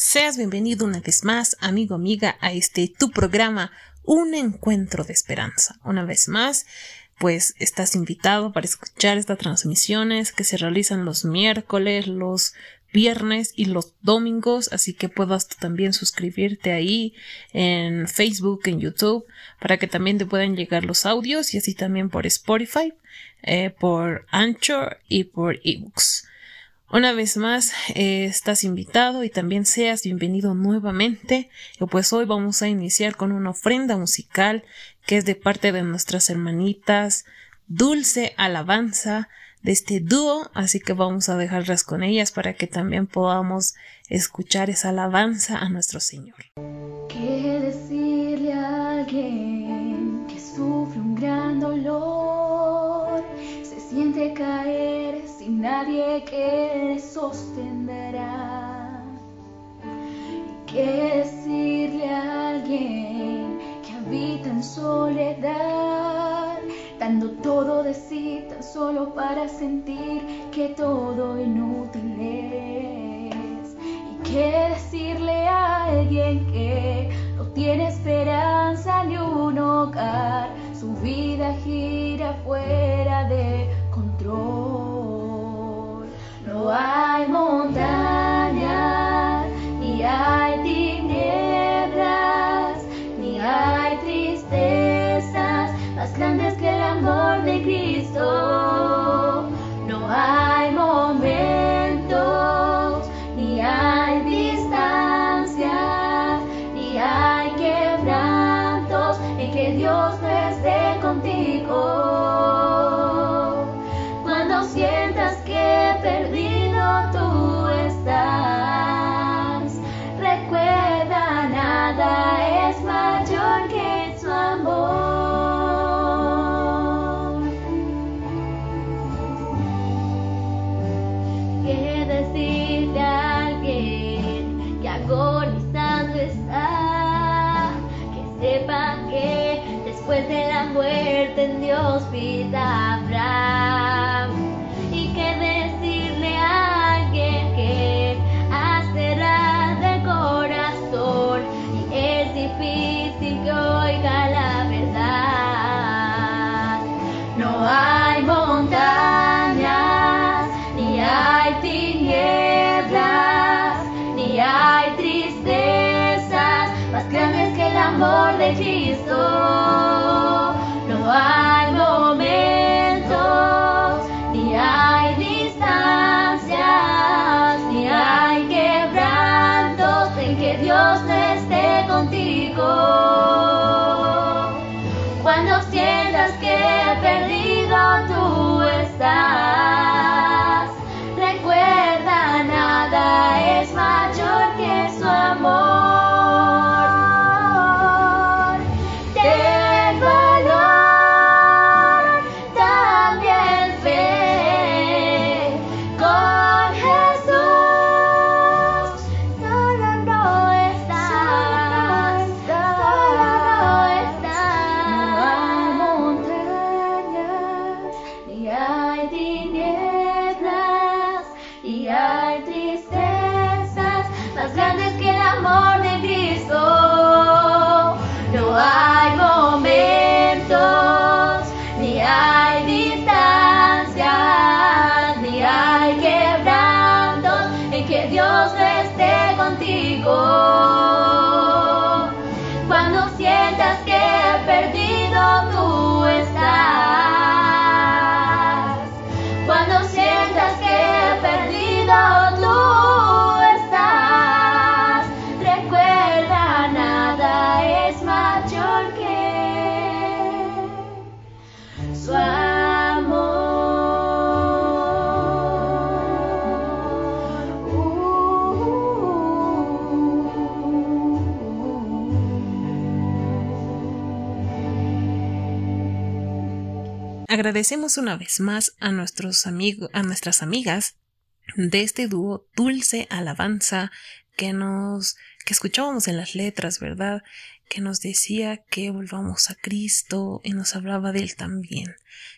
Seas bienvenido una vez más, amigo, amiga, a este tu programa, Un Encuentro de Esperanza. Una vez más, pues estás invitado para escuchar estas transmisiones que se realizan los miércoles, los viernes y los domingos, así que puedas también suscribirte ahí en Facebook, en YouTube, para que también te puedan llegar los audios y así también por Spotify, eh, por Anchor y por ebooks. Una vez más, eh, estás invitado y también seas bienvenido nuevamente. Y pues hoy vamos a iniciar con una ofrenda musical que es de parte de nuestras hermanitas Dulce Alabanza de este dúo, así que vamos a dejarlas con ellas para que también podamos escuchar esa alabanza a nuestro Señor. ¿Qué decirle a alguien que sufre un gran dolor? Se siente caer nadie que le sostendrá. ¿Qué decirle a alguien que habita en soledad? dando todo de sí tan solo para sentir que todo inútil es. ¿Y qué decirle a alguien que no tiene esperanza ni un hogar? Su vida gira fuera de control. No hay montañas, tiendas que Agradecemos una vez más a nuestros amigos, a nuestras amigas de este dúo Dulce Alabanza que nos que escuchábamos en las letras, ¿verdad? que nos decía que volvamos a Cristo y nos hablaba de Él también.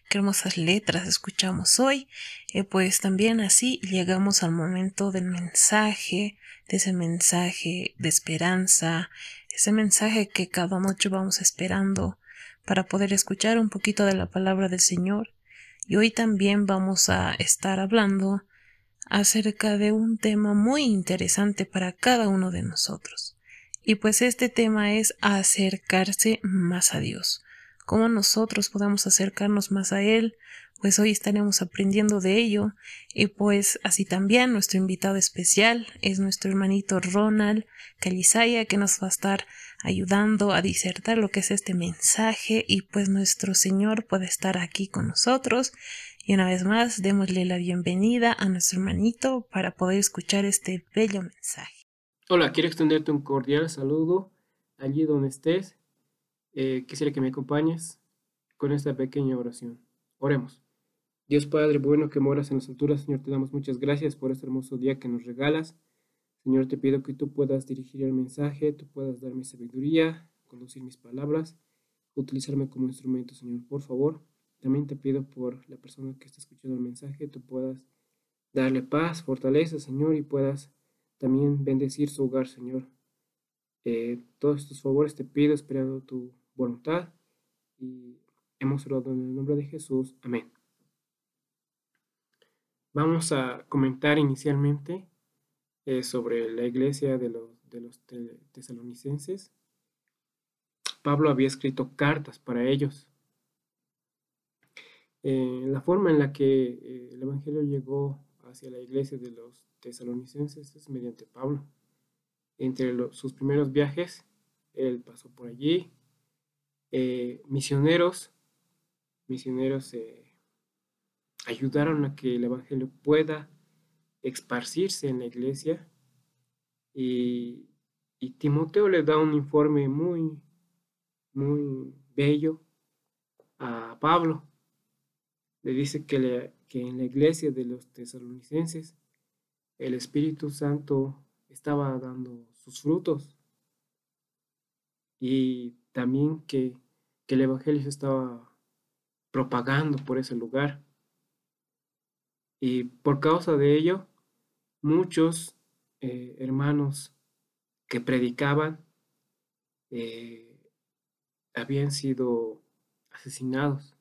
Qué hermosas letras escuchamos hoy. Y pues también así llegamos al momento del mensaje, de ese mensaje de esperanza, ese mensaje que cada noche vamos esperando para poder escuchar un poquito de la palabra del Señor. Y hoy también vamos a estar hablando acerca de un tema muy interesante para cada uno de nosotros. Y pues este tema es acercarse más a Dios. ¿Cómo nosotros podemos acercarnos más a Él? Pues hoy estaremos aprendiendo de ello. Y pues así también nuestro invitado especial es nuestro hermanito Ronald Calizaya que nos va a estar ayudando a disertar lo que es este mensaje y pues nuestro Señor puede estar aquí con nosotros y una vez más, démosle la bienvenida a nuestro hermanito para poder escuchar este bello mensaje. Hola, quiero extenderte un cordial saludo allí donde estés. Eh, quisiera que me acompañes con esta pequeña oración. Oremos. Dios Padre bueno que moras en las alturas, Señor, te damos muchas gracias por este hermoso día que nos regalas. Señor, te pido que tú puedas dirigir el mensaje, tú puedas darme sabiduría, conducir mis palabras, utilizarme como instrumento, Señor. Por favor, también te pido por la persona que está escuchando el mensaje, tú puedas darle paz, fortaleza, Señor, y puedas también bendecir su hogar, Señor. Eh, todos estos favores te pido esperando tu voluntad y hemos orado en el nombre de Jesús. Amén. Vamos a comentar inicialmente sobre la iglesia de los, de los tesalonicenses. Pablo había escrito cartas para ellos eh, la forma en la que eh, el Evangelio llegó hacia la iglesia de los tesalonicenses es mediante Pablo. Entre sus primeros viajes, él pasó por allí. Eh, misioneros, misioneros ayudaron a que el Evangelio pueda esparcirse en la iglesia. Y, y Timoteo le da un informe muy, muy bello a Pablo le dice que, que en la iglesia de los tesalonicenses el Espíritu Santo estaba dando sus frutos y también que, el Evangelio se estaba propagando por ese lugar. Y por causa de ello, muchos eh, hermanos que predicaban eh, habían sido asesinados.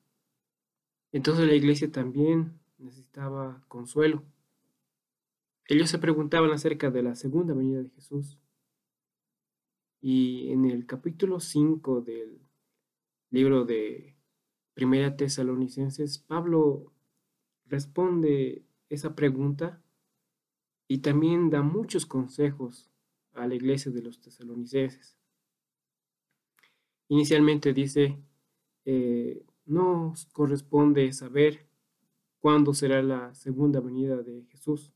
Entonces la iglesia también necesitaba consuelo. Ellos se preguntaban acerca de la segunda venida de Jesús. Y en el capítulo 5 del libro de Primera Tesalonicenses, Pablo responde esa pregunta y también da muchos consejos a la iglesia de los tesalonicenses. Inicialmente dice, eh, nos corresponde saber cuándo será la segunda venida de Jesús.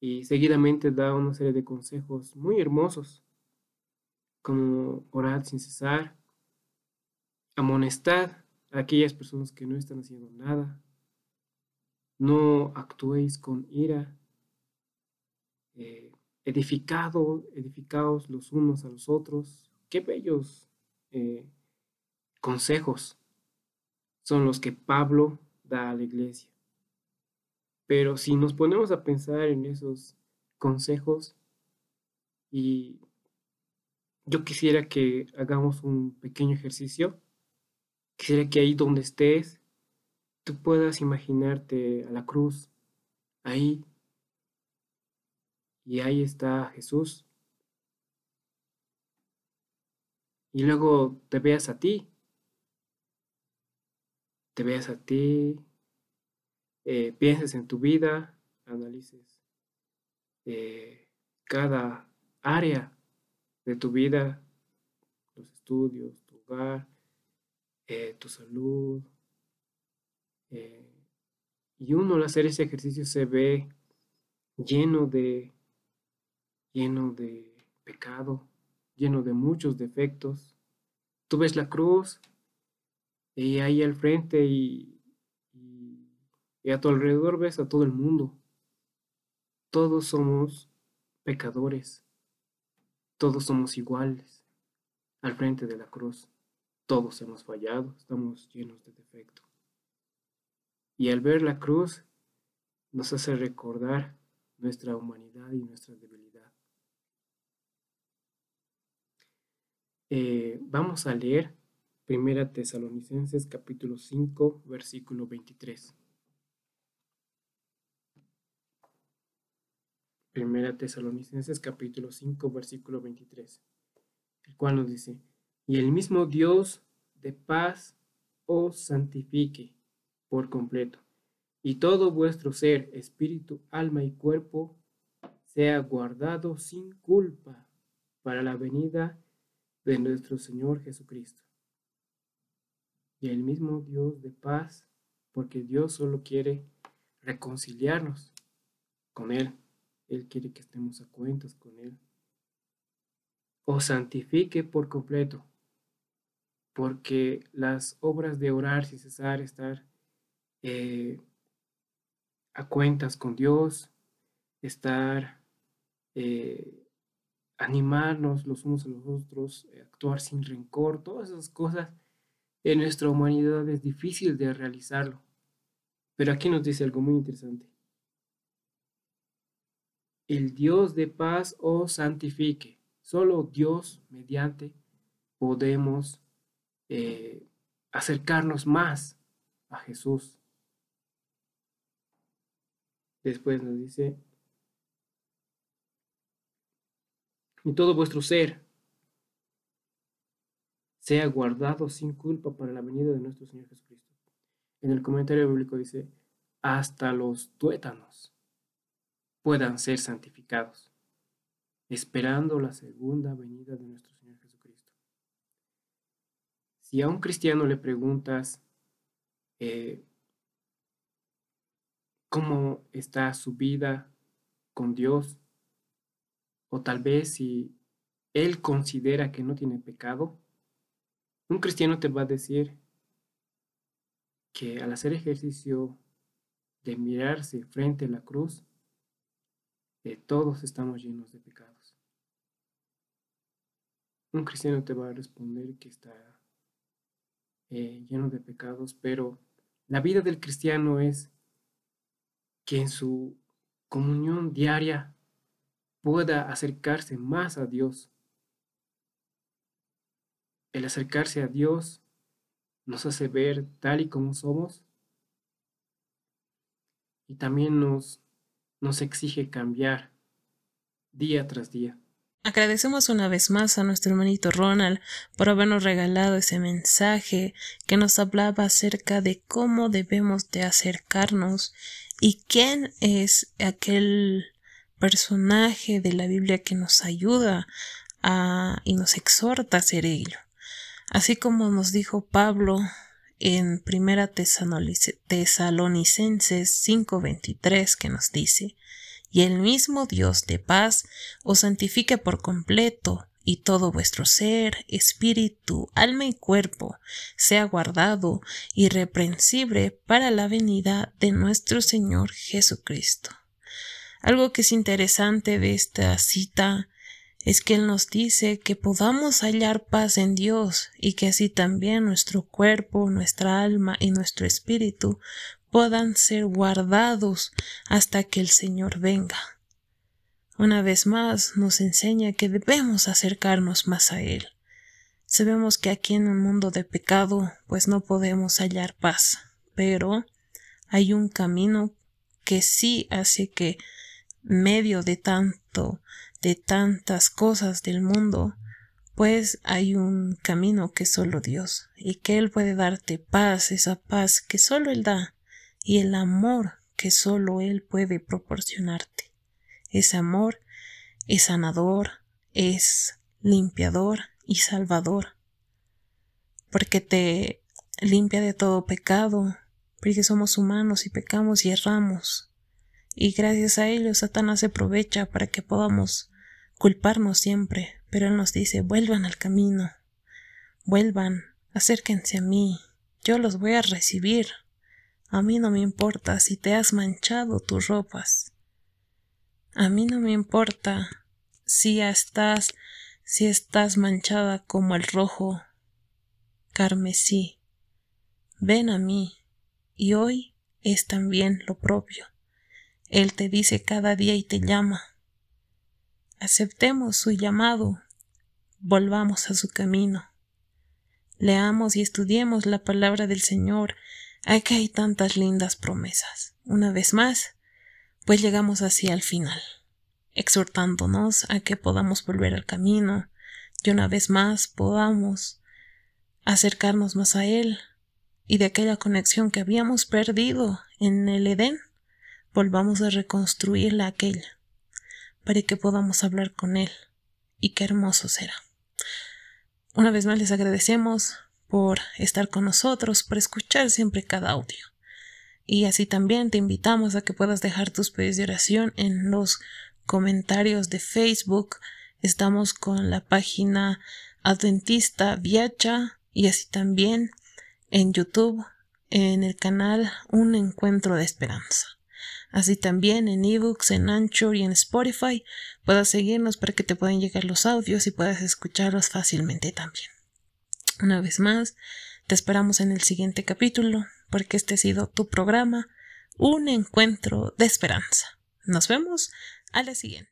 Y seguidamente da una serie de consejos muy hermosos, como orar sin cesar, amonestar a aquellas personas que no están haciendo nada, no actuéis con ira, eh, edificado, edificados los unos a los otros. Qué bellos eh, consejos son los que Pablo da a la iglesia. Pero si nos ponemos a pensar en esos consejos y yo quisiera que hagamos un pequeño ejercicio, quisiera que ahí donde estés, tú puedas imaginarte a la cruz, ahí, y ahí está Jesús. Y luego te veas a ti te veas a ti, eh, pienses en tu vida, analices eh, cada área de tu vida, los estudios, tu hogar, eh, tu salud. y uno al hacer ese ejercicio se ve lleno de, lleno de pecado, lleno de muchos defectos. Tú ves la cruz y ahí al frente y, y, a tu alrededor ves a todo el mundo. Todos somos pecadores. Todos somos iguales. al frente de la cruz. Todos hemos fallado, estamos llenos de defecto. Y al ver la cruz nos hace recordar nuestra humanidad y nuestra debilidad. Eh, vamos a leer Primera Tesalonicenses capítulo 5 versículo 23. Primera Tesalonicenses capítulo 5 versículo 23, el cual nos dice, y el mismo Dios de paz os santifique por completo, y todo vuestro ser, espíritu, alma y cuerpo, sea guardado sin culpa para la venida de nuestro Señor Jesucristo. Y el mismo Dios de paz, porque Dios solo quiere reconciliarnos con Él. Él quiere que estemos a cuentas con Él. Os santifique por completo, porque las obras de orar sin cesar, estar eh, a cuentas con Dios, estar, eh, animarnos los unos a los otros, eh, actuar sin rencor, todas esas cosas en nuestra humanidad es difícil de realizarlo. Pero aquí nos dice algo muy interesante. El Dios de paz os santifique. Solo Dios mediante podemos eh, acercarnos más a Jesús. Después nos dice, y todo vuestro ser sea guardado sin culpa para la venida de nuestro Señor Jesucristo. En el comentario bíblico dice, hasta los tuétanos puedan ser santificados, esperando la segunda venida de nuestro Señor Jesucristo. Si a un cristiano le preguntas, eh, cómo está su vida con Dios, o tal vez si él considera que no tiene pecado, un cristiano te va a decir que al hacer ejercicio de mirarse frente a la cruz, eh, todos estamos llenos de pecados. Un cristiano te va a responder que está eh, lleno de pecados, pero la vida del cristiano es que en su comunión diaria pueda acercarse más a Dios. El acercarse a Dios nos hace ver tal y como somos y también nos, nos exige cambiar día tras día. Agradecemos una vez más a nuestro hermanito Ronald por habernos regalado ese mensaje que nos hablaba acerca de cómo debemos de acercarnos ¿Y quién es aquel personaje de la Biblia que nos ayuda a, y nos exhorta a hacer ello? Así como nos dijo Pablo en Primera Tesalonicenses 5:23 que nos dice, y el mismo Dios de paz os santifique por completo, y todo vuestro ser, espíritu, alma y cuerpo sea guardado irreprensible para la venida de nuestro Señor Jesucristo. Algo que es interesante de esta cita es que Él nos dice que podamos hallar paz en Dios y que así también nuestro cuerpo, nuestra alma y nuestro espíritu puedan ser guardados hasta que el Señor venga. Una vez más nos enseña que debemos acercarnos más a Él. Sabemos que aquí en un mundo de pecado pues no podemos hallar paz, pero hay un camino que sí hace que medio de tanto, de tantas cosas del mundo, pues hay un camino que solo Dios, y que Él puede darte paz, esa paz que solo Él da, y el amor que solo Él puede proporcionarte. Ese amor es sanador, es limpiador y salvador, porque te limpia de todo pecado, porque somos humanos y pecamos y erramos. Y gracias a ello Satanás se aprovecha para que podamos culparnos siempre, pero Él nos dice vuelvan al camino, vuelvan, acérquense a mí, yo los voy a recibir. A mí no me importa si te has manchado tus ropas. A mí no me importa si estás si estás manchada como el rojo carmesí, ven a mí, y hoy es también lo propio. Él te dice cada día y te llama. Aceptemos su llamado, volvamos a su camino. Leamos y estudiemos la palabra del Señor. Aquí hay tantas lindas promesas. Una vez más, pues llegamos así al final, exhortándonos a que podamos volver al camino y una vez más podamos acercarnos más a Él y de aquella conexión que habíamos perdido en el Edén, volvamos a reconstruirla aquella, para que podamos hablar con Él. Y qué hermoso será. Una vez más les agradecemos por estar con nosotros, por escuchar siempre cada audio. Y así también te invitamos a que puedas dejar tus pedidos de oración en los comentarios de Facebook. Estamos con la página Adventista Viacha y así también en YouTube en el canal Un Encuentro de Esperanza. Así también en ebooks, en Anchor y en Spotify puedas seguirnos para que te puedan llegar los audios y puedas escucharlos fácilmente también. Una vez más, te esperamos en el siguiente capítulo porque este ha sido tu programa Un Encuentro de Esperanza. Nos vemos a la siguiente.